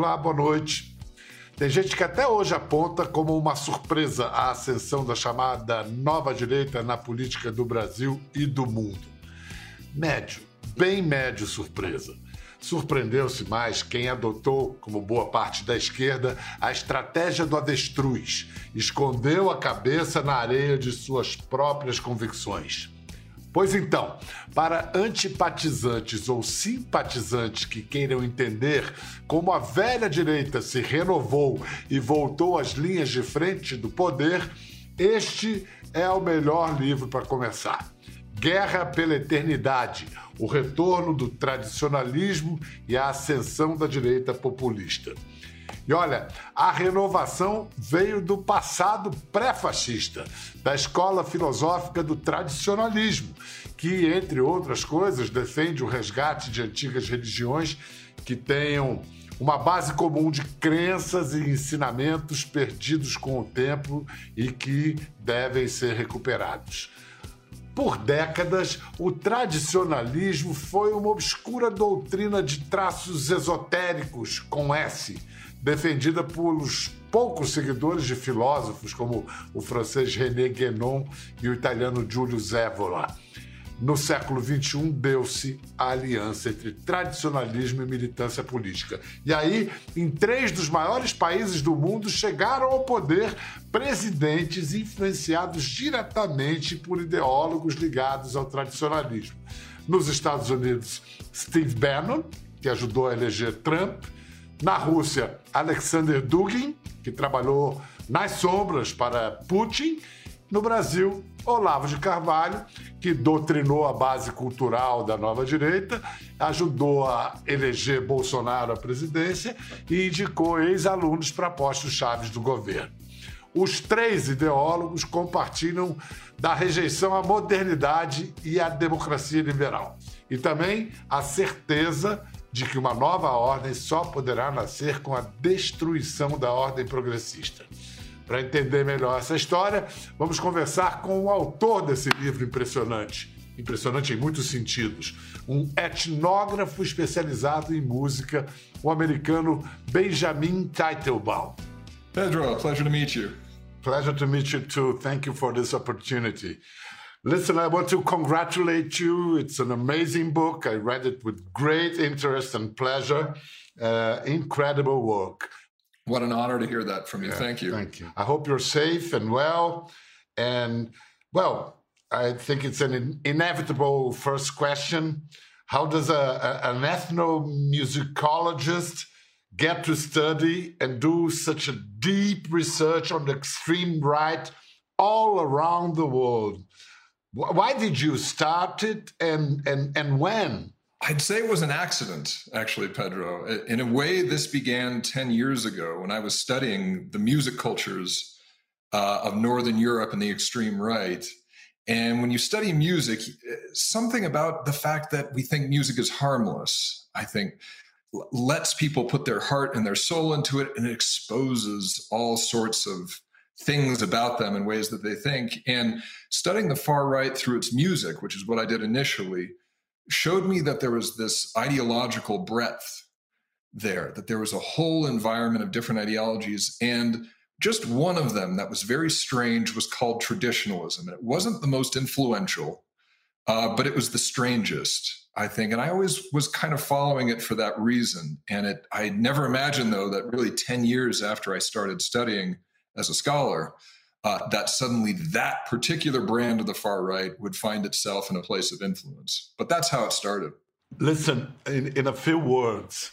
Olá, boa noite. Tem gente que até hoje aponta como uma surpresa a ascensão da chamada nova direita na política do Brasil e do mundo. Médio, bem médio surpresa. Surpreendeu-se mais quem adotou, como boa parte da esquerda, a estratégia do avestruz, escondeu a cabeça na areia de suas próprias convicções. Pois então, para antipatizantes ou simpatizantes que queiram entender como a velha direita se renovou e voltou às linhas de frente do poder, este é o melhor livro para começar. Guerra pela Eternidade o retorno do tradicionalismo e a ascensão da direita populista. E olha, a renovação veio do passado pré-fascista, da escola filosófica do tradicionalismo, que, entre outras coisas, defende o resgate de antigas religiões que tenham uma base comum de crenças e ensinamentos perdidos com o tempo e que devem ser recuperados. Por décadas, o tradicionalismo foi uma obscura doutrina de traços esotéricos com S, defendida pelos poucos seguidores de filósofos como o francês René Guénon e o italiano Giulio Zévola. No século XXI, deu-se a aliança entre tradicionalismo e militância política. E aí, em três dos maiores países do mundo, chegaram ao poder presidentes influenciados diretamente por ideólogos ligados ao tradicionalismo. Nos Estados Unidos, Steve Bannon, que ajudou a eleger Trump. Na Rússia, Alexander Dugin, que trabalhou nas sombras para Putin no Brasil, Olavo de Carvalho, que doutrinou a base cultural da nova direita, ajudou a eleger Bolsonaro à presidência e indicou ex-alunos para postos chaves do governo. Os três ideólogos compartilham da rejeição à modernidade e à democracia liberal. E também a certeza de que uma nova ordem só poderá nascer com a destruição da ordem progressista. Para entender melhor essa história, vamos conversar com o autor desse livro impressionante. Impressionante em muitos sentidos. Um etnógrafo especializado em música, o americano Benjamin Teitelbaum. Pedro, pleasure to meet you. Pleasure to meet you too. Thank you for this opportunity. Listen, I want to congratulate you. It's an amazing book. I read it with great interest and pleasure. Uh, incredible work. What an honor to hear that from you. Yeah, thank you. Thank you. I hope you're safe and well. And, well, I think it's an inevitable first question. How does a, a, an ethnomusicologist get to study and do such a deep research on the extreme right all around the world? Why did you start it and, and, and when? I'd say it was an accident, actually, Pedro. In a way, this began 10 years ago when I was studying the music cultures uh, of Northern Europe and the extreme right. And when you study music, something about the fact that we think music is harmless, I think, lets people put their heart and their soul into it and it exposes all sorts of things about them in ways that they think. And studying the far right through its music, which is what I did initially, showed me that there was this ideological breadth there, that there was a whole environment of different ideologies. And just one of them that was very strange was called traditionalism. And it wasn't the most influential, uh, but it was the strangest, I think. And I always was kind of following it for that reason. And it, I never imagined, though, that really 10 years after I started studying as a scholar, uh, that suddenly that particular brand of the far right would find itself in a place of influence. But that's how it started. Listen, in, in a few words,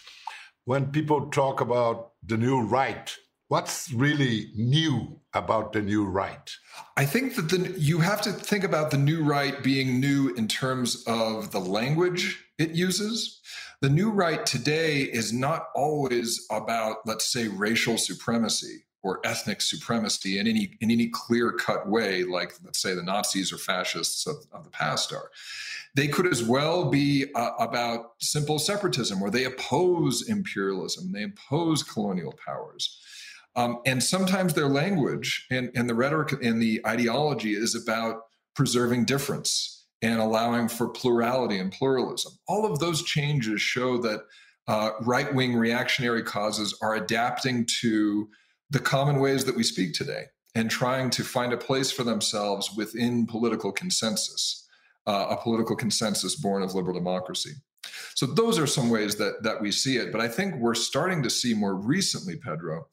when people talk about the new right, what's really new about the new right? I think that the, you have to think about the new right being new in terms of the language it uses. The new right today is not always about, let's say, racial supremacy or ethnic supremacy in any in any clear cut way, like let's say the Nazis or fascists of, of the past are. They could as well be uh, about simple separatism, where they oppose imperialism, they oppose colonial powers. Um, and sometimes their language and, and the rhetoric and the ideology is about preserving difference and allowing for plurality and pluralism. All of those changes show that uh, right wing reactionary causes are adapting to the common ways that we speak today and trying to find a place for themselves within political consensus, uh, a political consensus born of liberal democracy. So those are some ways that that we see it. But I think we're starting to see more recently, Pedro,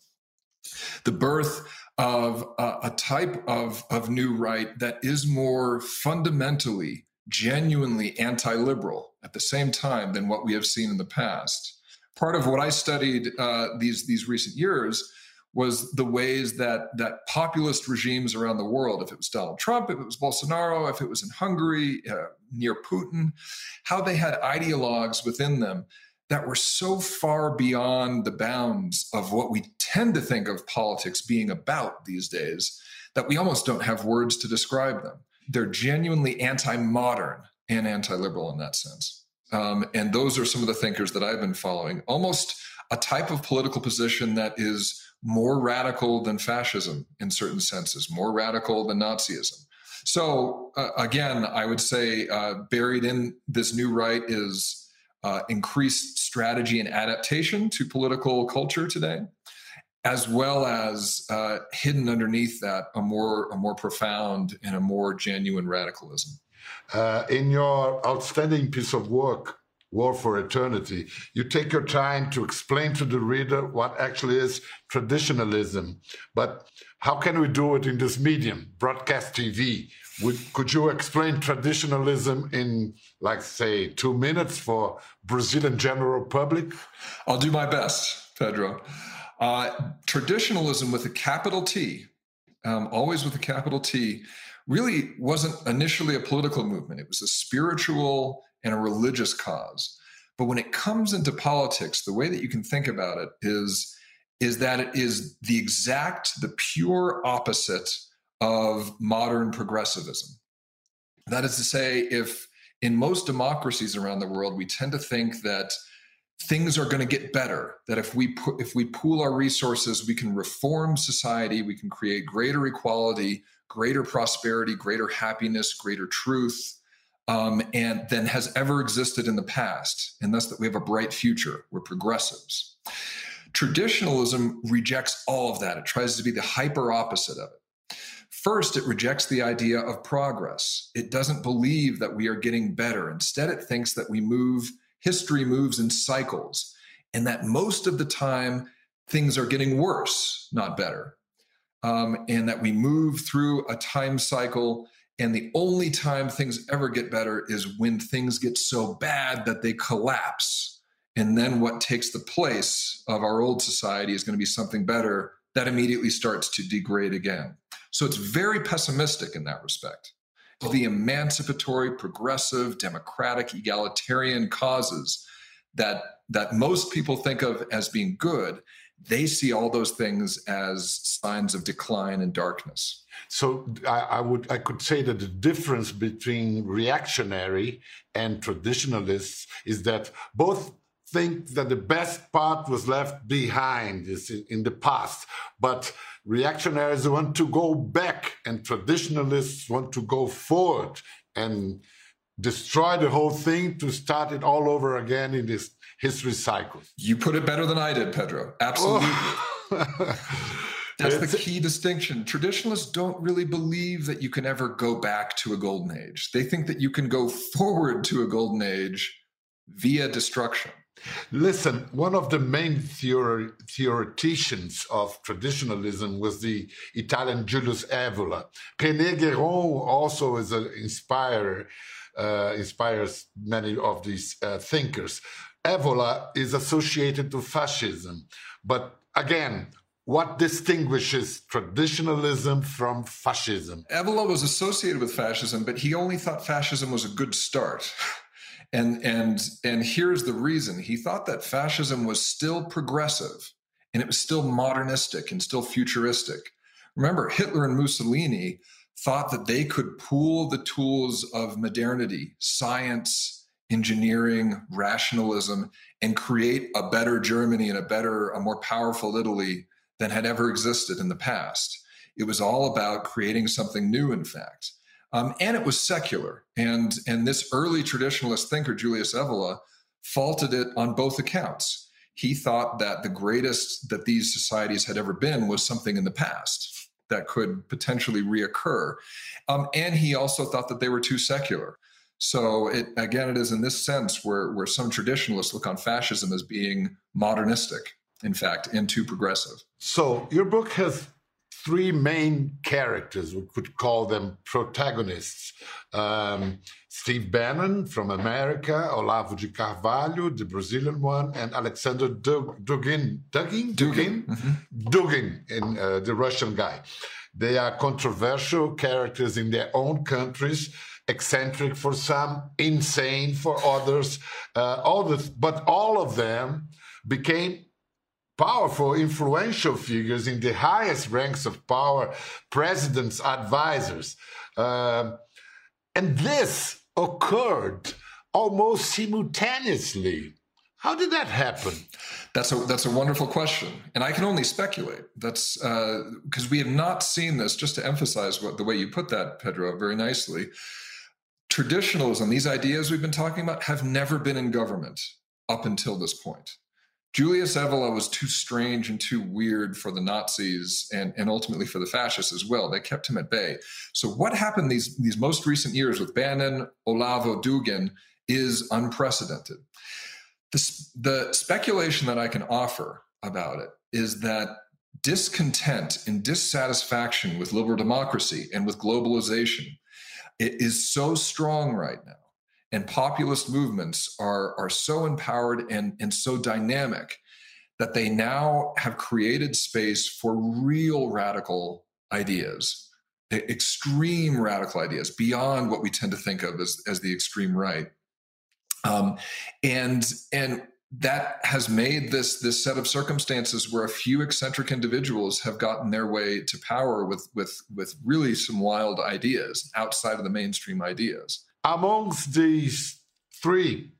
the birth of a, a type of, of new right that is more fundamentally, genuinely anti-liberal at the same time than what we have seen in the past. Part of what I studied uh, these these recent years was the ways that that populist regimes around the world, if it was Donald Trump, if it was Bolsonaro, if it was in Hungary uh, near Putin, how they had ideologues within them that were so far beyond the bounds of what we tend to think of politics being about these days that we almost don't have words to describe them. They're genuinely anti-modern and anti-liberal in that sense. Um, and those are some of the thinkers that I've been following. Almost a type of political position that is more radical than fascism in certain senses, more radical than Nazism. So, uh, again, I would say uh, buried in this new right is uh, increased strategy and adaptation to political culture today, as well as uh, hidden underneath that a more a more profound and a more genuine radicalism. Uh, in your outstanding piece of work War for Eternity, you take your time to explain to the reader what actually is traditionalism. But how can we do it in this medium, broadcast TV? Would, could you explain traditionalism in, like, say, two minutes for Brazilian general public? I'll do my best, Pedro. Uh, traditionalism with a capital T, um, always with a capital T, really wasn't initially a political movement. It was a spiritual and a religious cause. But when it comes into politics, the way that you can think about it is, is that it is the exact, the pure opposite of modern progressivism. That is to say, if in most democracies around the world, we tend to think that things are going to get better that if we put, if we pool our resources we can reform society we can create greater equality greater prosperity greater happiness greater truth um, and than has ever existed in the past, and thus that we have a bright future. We're progressives. Traditionalism rejects all of that. It tries to be the hyper opposite of it. First, it rejects the idea of progress. It doesn't believe that we are getting better. Instead, it thinks that we move, history moves in cycles, and that most of the time things are getting worse, not better. Um, and that we move through a time cycle and the only time things ever get better is when things get so bad that they collapse. And then what takes the place of our old society is going to be something better that immediately starts to degrade again. So it's very pessimistic in that respect. The emancipatory, progressive, democratic, egalitarian causes that, that most people think of as being good they see all those things as signs of decline and darkness. So I, I, would I could say that the difference between reactionary and traditionalists is that both think that the best part was left behind is in, in the past, but reactionaries want to go back and traditionalists want to go forward and destroy the whole thing to start it all over again in this history cycle. You put it better than I did, Pedro. Absolutely. Oh. That's the key distinction. Traditionalists don't really believe that you can ever go back to a golden age. They think that you can go forward to a golden age via destruction. Listen, one of the main theoreticians of traditionalism was the Italian Julius Evola. René Guénon also is an inspirer, uh, inspires many of these uh, thinkers. Evola is associated to fascism. But again, what distinguishes traditionalism from fascism? Evola was associated with fascism, but he only thought fascism was a good start. And and and here's the reason. He thought that fascism was still progressive and it was still modernistic and still futuristic. Remember, Hitler and Mussolini thought that they could pool the tools of modernity, science, engineering, rationalism, and create a better Germany and a better, a more powerful Italy than had ever existed in the past. It was all about creating something new, in fact. Um, and it was secular. And, and this early traditionalist thinker, Julius Evola, faulted it on both accounts. He thought that the greatest that these societies had ever been was something in the past that could potentially reoccur. Um, and he also thought that they were too secular. So it again, it is in this sense where where some traditionalists look on fascism as being modernistic, in fact, and too progressive. So your book has three main characters. We could call them protagonists. Um, Steve Bannon from America, Olavo de Carvalho, the Brazilian one, and Alexander Dugin. Dugin? Dugin? Mm-hmm. Dugin, in, uh, the Russian guy. They are controversial characters in their own countries eccentric for some, insane for others. Uh, all this, but all of them became powerful, influential figures in the highest ranks of power, presidents, advisors. Uh, and this occurred almost simultaneously. How did that happen? That's a that's a wonderful question, and I can only speculate. That's because uh, we have not seen this. Just to emphasize what the way you put that, Pedro, very nicely traditionalism, these ideas we've been talking about, have never been in government up until this point. Julius Evola was too strange and too weird for the Nazis and, and ultimately for the fascists as well. They kept him at bay. So, what happened these, these most recent years with Bannon, Olavo, Dugin is unprecedented. The, the speculation that I can offer about it is that discontent and dissatisfaction with liberal democracy and with globalization it is so strong right now and populist movements are are so empowered and and so dynamic that they now have created space for real radical ideas extreme radical ideas beyond what we tend to think of as, as the extreme right. Um, and and that has made this this set of circumstances where a few eccentric individuals have gotten their way to power with with with really some wild ideas outside of the mainstream ideas. Amongst these three,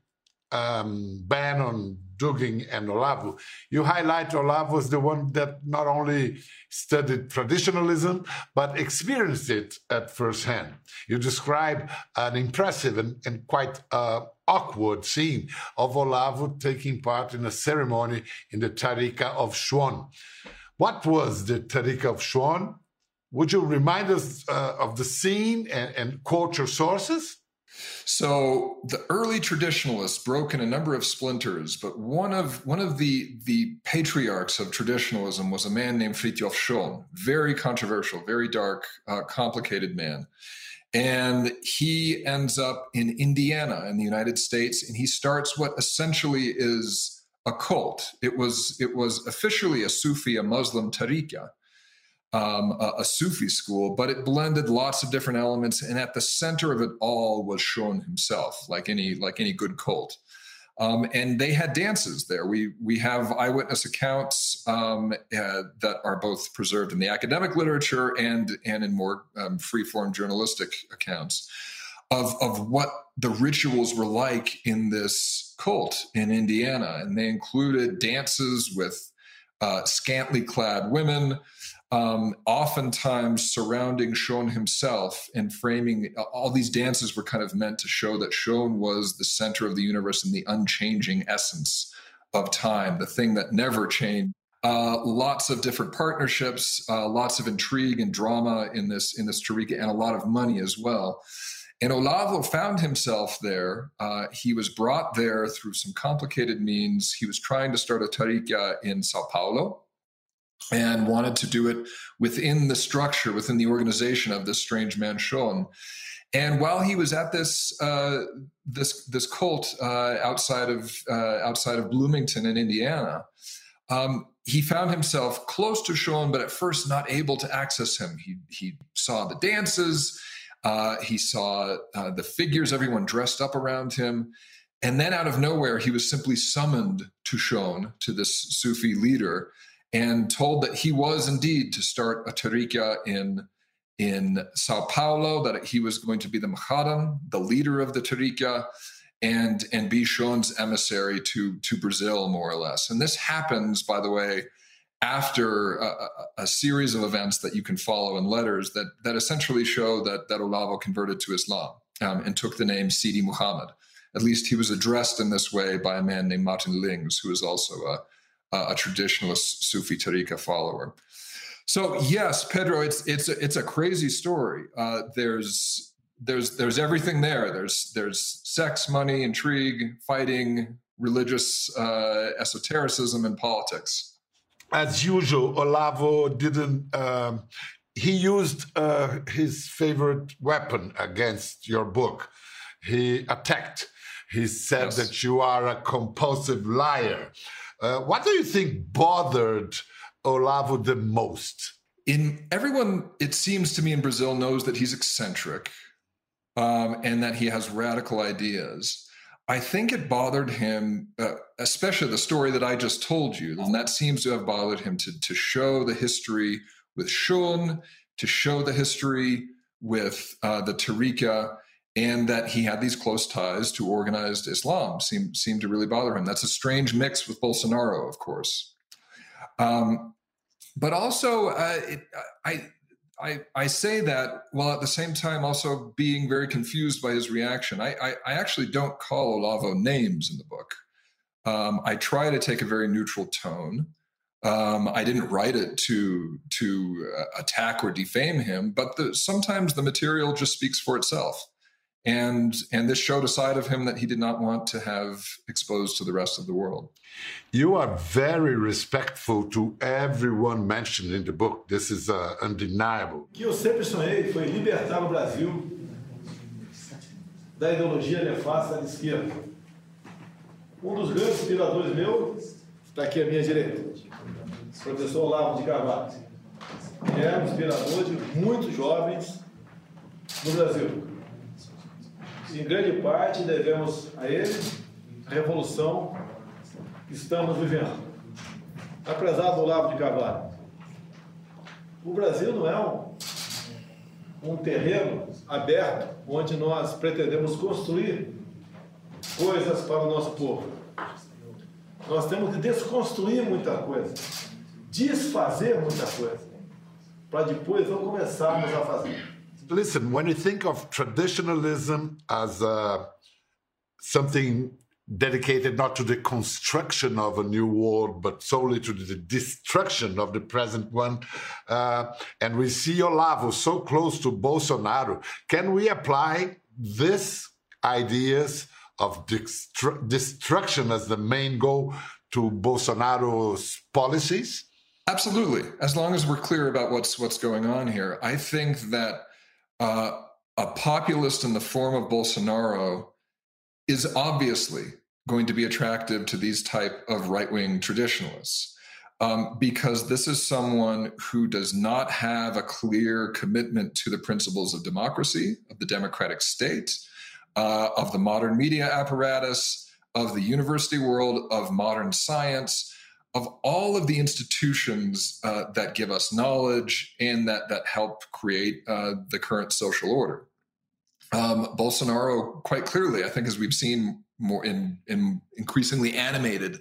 um, Bannon, Dugin, and Olavo, you highlight Olavo as the one that not only studied traditionalism but experienced it at first hand. You describe an impressive and, and quite uh, awkward scene of Olavo taking part in a ceremony in the Tariqa of Schuon. What was the Tariqa of Schuon? Would you remind us uh, of the scene and, and quote your sources? So the early traditionalists broke in a number of splinters, but one of one of the the patriarchs of traditionalism was a man named Fritjof Schuon, very controversial, very dark, uh, complicated man. And he ends up in Indiana in the United States, and he starts what essentially is a cult. It was it was officially a Sufi, a Muslim tariqa, um, a, a, Sufi school, but it blended lots of different elements, and at the center of it all was Schuon himself, like any like any good cult. Um, and they had dances there. We we have eyewitness accounts um, uh, that are both preserved in the academic literature and and in more um, free form journalistic accounts of of what the rituals were like in this cult in Indiana, and they included dances with uh, scantily clad women, um, oftentimes surrounding Schuon himself and framing all these dances were kind of meant to show that Schuon was the center of the universe and the unchanging essence of time, the thing that never changed. Uh, lots of different partnerships, uh, lots of intrigue and drama in this in this Tariqa, and a lot of money as well. And Olavo found himself there. Uh, he was brought there through some complicated means. He was trying to start a Tariqa in Sao Paulo, and wanted to do it within the structure, within the organization of this strange man Schuon. And while he was at this uh, this this cult uh, outside of uh, outside of Bloomington in Indiana, um, he found himself close to Schuon, but at first not able to access him. He he saw the dances, uh, he saw uh, the figures, everyone dressed up around him, and then out of nowhere, he was simply summoned to Schuon, to this Sufi leader, and told that he was indeed to start a tariqa in in Sao Paulo, that he was going to be the Muqaddam, the leader of the tariqa, and and be Schuon's emissary to to Brazil, more or less. And this happens, by the way, after a, a, series of events that you can follow in letters that that essentially show that that Olavo converted to Islam um, and took the name Sidi Muhammad. At least he was addressed in this way by a man named Martin Lings, who is also a, a traditionalist Sufi tariqa follower. So yes, Pedro, it's it's a, it's a crazy story. Uh, there's there's there's everything there. There's there's sex, money, intrigue, fighting, religious uh, esotericism, and politics. As usual, Olavo didn't. Um, he used uh, his favorite weapon against your book. He attacked. He said yes. that you are a compulsive liar. Uh, what do you think bothered Olavo the most? In everyone, it seems to me in Brazil knows that he's eccentric um, and that he has radical ideas. I think it bothered him, uh, especially the story that I just told you, and that seems to have bothered him to, to show the history with Schuon, to show the history with uh, the Tariqa, and that he had these close ties to organized Islam seemed, seemed to really bother him. That's a strange mix with Bolsonaro, of course. Um, but also, uh, it, I, I, I say that while at the same time also being very confused by his reaction. I, I, I actually don't call Olavo names in the book. Um, I try to take a very neutral tone. Um, I didn't write it to to uh, attack or defame him, but the, sometimes the material just speaks for itself and and this showed a side of him that he did not want to have exposed to the rest of the world. You are very respectful to everyone mentioned in the book. This is uh, undeniable. Que eu sempre sonhei foi libertar o Brasil da ideologia nefasta da esquerda. Um dos grandes inspiradores meus está aqui à minha direita professor Olavo de Carvalho. É um inspirador de muitos jovens no Brasil em grande parte devemos a ele a revolução que estamos vivendo. Apesar do Lavo de Carvalho, o Brasil não é um, um terreno aberto onde nós pretendemos construir coisas para o nosso povo. Nós temos que desconstruir muita coisa, desfazer muita coisa, para depois não começarmos a fazer. Listen, when you think of traditionalism as uh, something dedicated not to the construction of a new world, but solely to the destruction of the present one. Uh, and we see Olavo so close to Bolsonaro. Can we apply this ideas of destru destruction as the main goal to Bolsonaro's policies? Absolutely. As long as we're clear about what's what's going on here, I think that uh, a populist in the form of Bolsonaro is obviously going to be attractive to these type of right-wing traditionalists um, because this is someone who does not have a clear commitment to the principles of democracy, of the democratic state, uh, of the modern media apparatus, of the university world, of modern science, of all of the institutions uh, that give us knowledge and that that help create uh, the current social order. Um, Bolsonaro, quite clearly, I think, as we've seen more in, in increasingly animated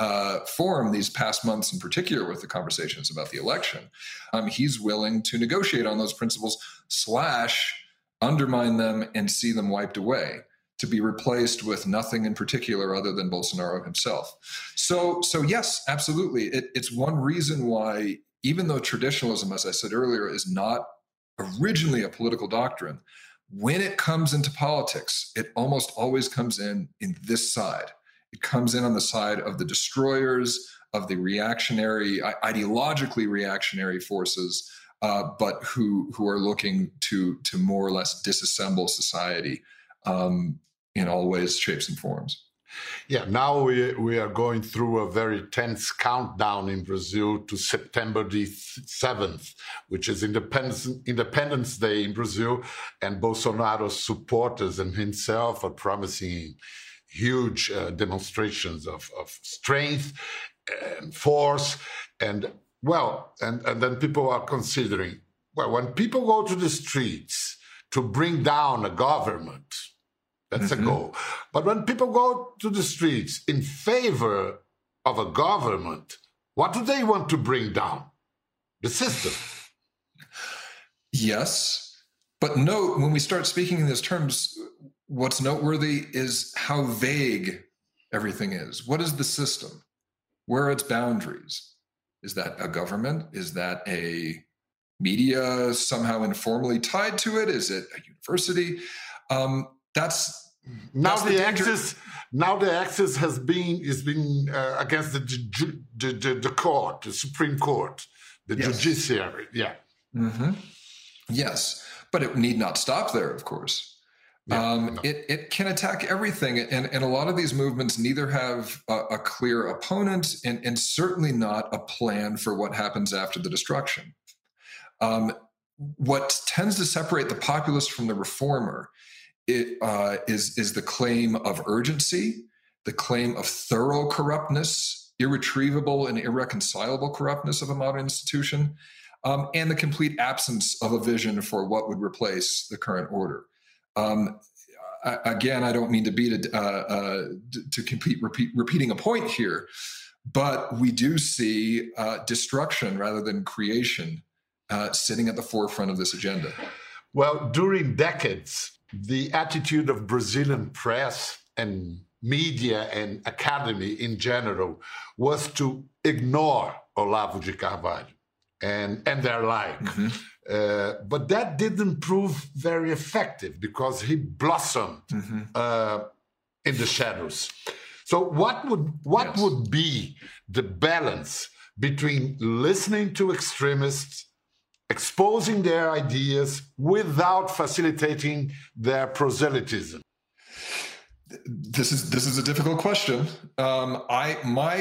uh, form these past months, in particular with the conversations about the election, um, he's willing to negotiate on those principles slash undermine them and see them wiped away to be replaced with nothing in particular other than Bolsonaro himself. So, so yes, absolutely. It, it's one reason why, even though traditionalism, as I said earlier, is not originally a political doctrine, when it comes into politics, it almost always comes in in this side. It comes in on the side of the destroyers, of the reactionary, ideologically reactionary forces, uh, but who who are looking to to more or less disassemble society um, in all ways, shapes, and forms. Yeah, now we, we are going through a very tense countdown in Brazil to September the 7th, which is Independence, Independence Day in Brazil. And Bolsonaro's supporters and himself are promising huge uh, demonstrations of, of strength and force. And well, and, and then people are considering well, when people go to the streets to bring down a government, that's mm-hmm. a goal. But when people go to the streets in favor of a government, what do they want to bring down? The system. Yes. But note, when we start speaking in these terms, what's noteworthy is how vague everything is. What is the system? Where are its boundaries? Is that a government? Is that a media somehow informally tied to it? Is it a university? Um, that's now that's the, the axis. Now the axis has been is being uh, against the, the, the, the court, the Supreme Court, the yes. judiciary. Yeah. Mm-hmm. Yes, but it need not stop there. Of course. Yeah, um, no. it, it can attack everything. And, and a lot of these movements neither have a, a clear opponent and, and, certainly not a plan for what happens after the destruction. Um, what tends to separate the populist from the reformer it, uh, is is the claim of urgency, the claim of thorough corruptness, irretrievable and irreconcilable corruptness of a modern institution, um, and the complete absence of a vision for what would replace the current order. Um, I, again, I don't mean to beat a, uh, uh, to compete repeat, repeating a point here, but we do see uh, destruction rather than creation uh, sitting at the forefront of this agenda. Well, during decades, the attitude of Brazilian press and media and academy in general was to ignore Olavo de Carvalho and, and their like. Mm-hmm. Uh, but that didn't prove very effective because he blossomed mm-hmm. uh, in the shadows. So, what would what yes. would be the balance between listening to extremists, exposing their ideas without facilitating their proselytism? This is this is a difficult question. Um, I my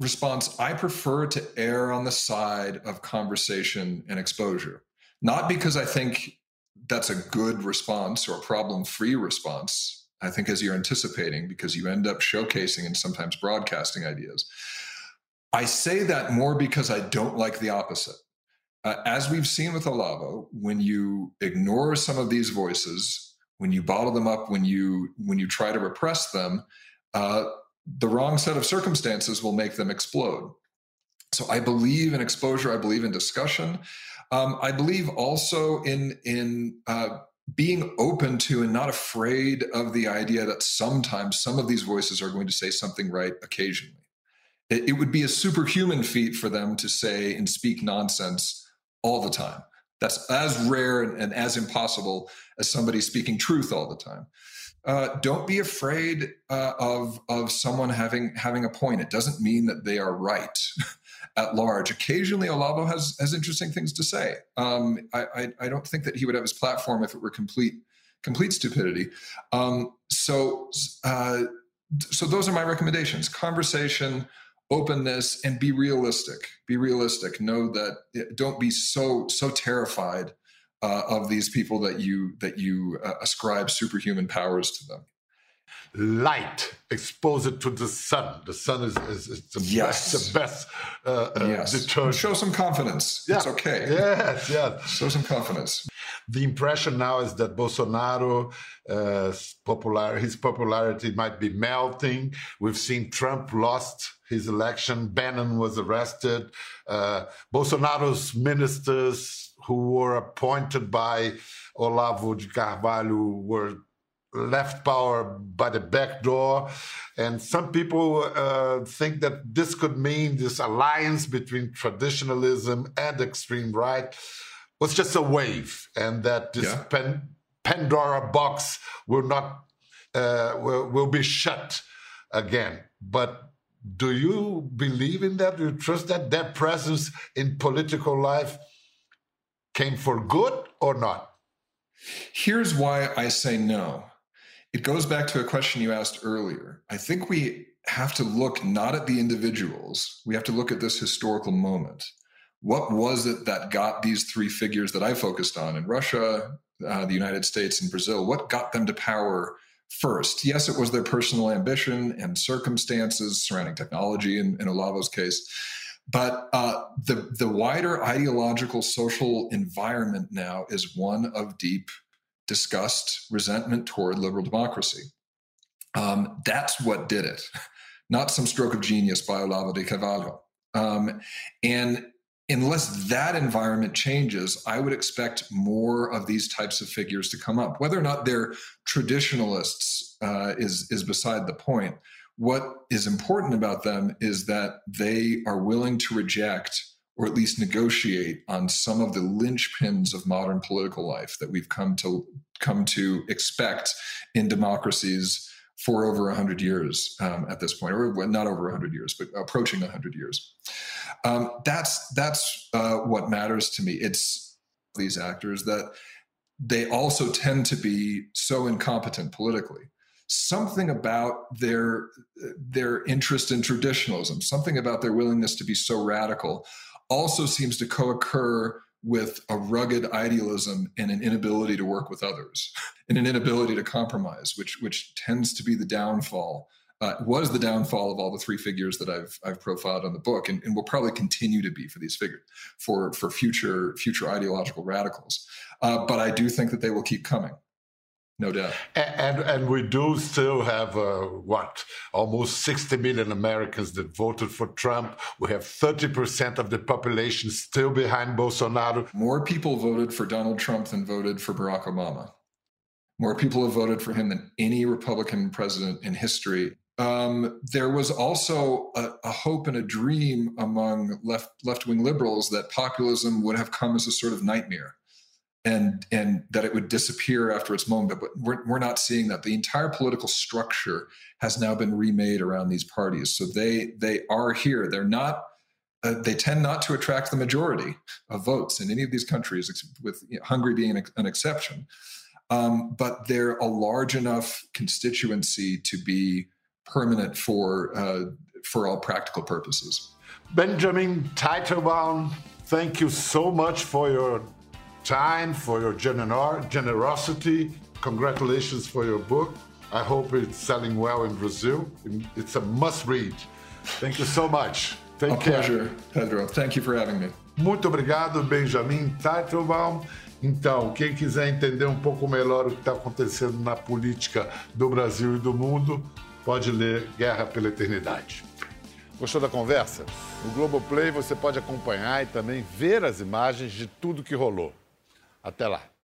response I prefer to err on the side of conversation and exposure. Not because I think that's a good response or problem free response. I think, as you're anticipating, because you end up showcasing and sometimes broadcasting ideas. I say that more because I don't like the opposite. Uh, as we've seen with Olavo, when you ignore some of these voices, when you bottle them up, when you when you try to repress them, uh, the wrong set of circumstances will make them explode. So I believe in exposure. I believe in discussion. Um, I believe also in in uh, being open to and not afraid of the idea that sometimes some of these voices are going to say something right occasionally. It, it would be a superhuman feat for them to say and speak nonsense all the time. That's as rare and, and as impossible as somebody speaking truth all the time. Uh, don't be afraid uh, of of someone having having a point. It doesn't mean that they are right. at large. Occasionally, Olavo has has interesting things to say. Um, I, I, I don't think that he would have his platform if it were complete complete stupidity. Um, so uh, so those are my recommendations: conversation, openness, and be realistic. Be realistic. Know that don't be so so terrified. Uh, of these people that you that you uh, ascribe superhuman powers to them light, expose it to the sun. The sun is, is, is the yes. best, the best uh, uh, yes. deterrent. Show some confidence. Yeah. It's okay. Yes, yes. Show some confidence. The impression now is that Bolsonaro, uh, popular, his popularity might be melting. We've seen Trump lost his election. Bannon was arrested. Uh, Bolsonaro's ministers who were appointed by Olavo de Carvalho were left power by the back door. And some people uh, think that this could mean this alliance between traditionalism and extreme right was just a wave, and that this yeah. Pan- Pandora box will not uh, will, will be shut again. But do you believe in that? Do you trust that their presence in political life came for good or not? Here's why I say no. It goes back to a question you asked earlier. I think we have to look not at the individuals, we have to look at this historical moment. What was it that got these three figures that I focused on in Russia, uh, the United States, and Brazil? What got them to power first? Yes, it was their personal ambition and circumstances surrounding technology in, in Olavo's case. But uh, the, the wider ideological social environment now is one of deep disgust, resentment toward liberal democracy. Um, that's what did it, not some stroke of genius by Olavo de Carvalho. Um, and unless that environment changes, I would expect more of these types of figures to come up. Whether or not they're traditionalists uh, is is beside the point. What is important about them is that they are willing to reject or at least negotiate on some of the linchpins of modern political life that we've come to come to expect in democracies for over 100 years um, at this point, or not over 100 years, but approaching 100 years. Um, that's that's uh, what matters to me. It's these actors that they also tend to be so incompetent politically. Something about their their interest in traditionalism, something about their willingness to be so radical, also seems to co-occur with a rugged idealism and an inability to work with others and an inability to compromise which which tends to be the downfall uh, was the downfall of all the three figures that I've I've profiled on the book, and, and will probably continue to be for these figures for for future future ideological radicals. Uh, but I do think that they will keep coming no doubt. And and we do still have uh, what almost 60 million Americans that voted for Trump. We have 30 percent of the population still behind Bolsonaro. More people voted for Donald Trump than voted for Barack Obama. More people have voted for him than any Republican president in history. Um, there was also a, a, hope and a dream among left left wing liberals that populism would have come as a sort of nightmare and and that it would disappear after its moment. But we're, we're not seeing that. The entire political structure has now been remade around these parties. So they they are here. They're not uh, they tend not to attract the majority of votes in any of these countries with you know, hungary being an, an exception. Um, but they're a large enough constituency to be permanent for uh, for all practical purposes benjamin teitelbaum thank you so much for your time, for your gener- generosity. Congratulations for your book. I hope it's selling well in Brazil. It's a must read. Thank you so much. Take a care. pleasure, Pedro. Thank you for having me. Muito obrigado, Benjamin Teitelbaum. Então, quem quiser entender um pouco melhor o que está acontecendo na política do Brasil e do mundo, pode ler Guerra pela Eternidade. Gostou da conversa? No Globoplay você pode acompanhar e também ver as imagens de tudo que rolou. Até lá.